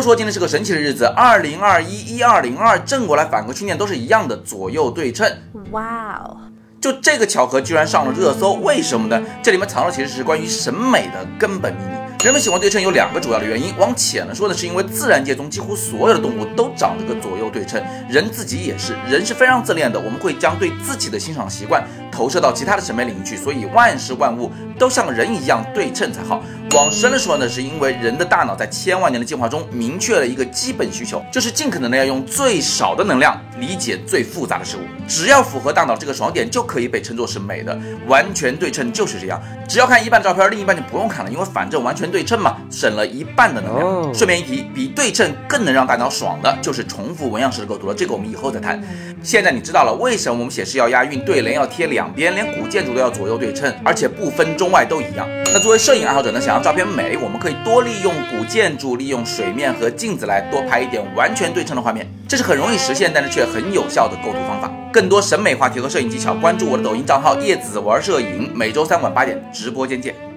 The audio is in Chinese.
都说今天是个神奇的日子，二零二一一二零二正过来反过去念都是一样的，左右对称。哇哦！就这个巧合居然上了热搜，为什么呢？这里面藏的其实是关于审美的根本秘密。人们喜欢对称有两个主要的原因，往浅了说呢，是因为自然界中几乎所有的动物都长得个左右对称，人自己也是，人是非常自恋的，我们会将对自己的欣赏习惯投射到其他的审美领域去，所以万事万物都像人一样对称才好。往深了说呢，是因为人的大脑在千万年的进化中明确了一个基本需求，就是尽可能的要用最少的能量理解最复杂的事物。只要符合大脑这个爽点，就可以被称作是美的。完全对称就是这样，只要看一半照片，另一半就不用看了，因为反正完全对称嘛，省了一半的能量。顺便一提，比对称更能让大脑爽的就是重复纹样式的构图了，这个我们以后再谈。现在你知道了为什么我们写诗要押韵，对联要贴两边，连古建筑都要左右对称，而且不分中外都一样。那作为摄影爱好者呢，想要照片美，我们可以多利用古建筑，利用水面和镜子来多拍一点完全对称的画面，这是很容易实现，但是却很有效的构图方法。更多审美话题和摄影技巧，关注我的抖音账号叶子玩摄影，每周三晚八点直播间见。